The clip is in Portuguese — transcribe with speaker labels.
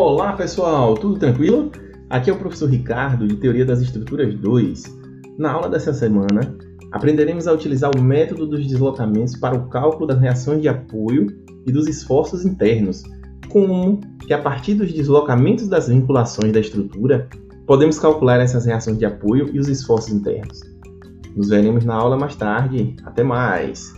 Speaker 1: Olá pessoal, tudo tranquilo? Aqui é o professor Ricardo de Teoria das Estruturas 2. Na aula dessa semana, aprenderemos a utilizar o método dos deslocamentos para o cálculo das reações de apoio e dos esforços internos, como que a partir dos deslocamentos das vinculações da estrutura, podemos calcular essas reações de apoio e os esforços internos. Nos veremos na aula mais tarde. Até mais!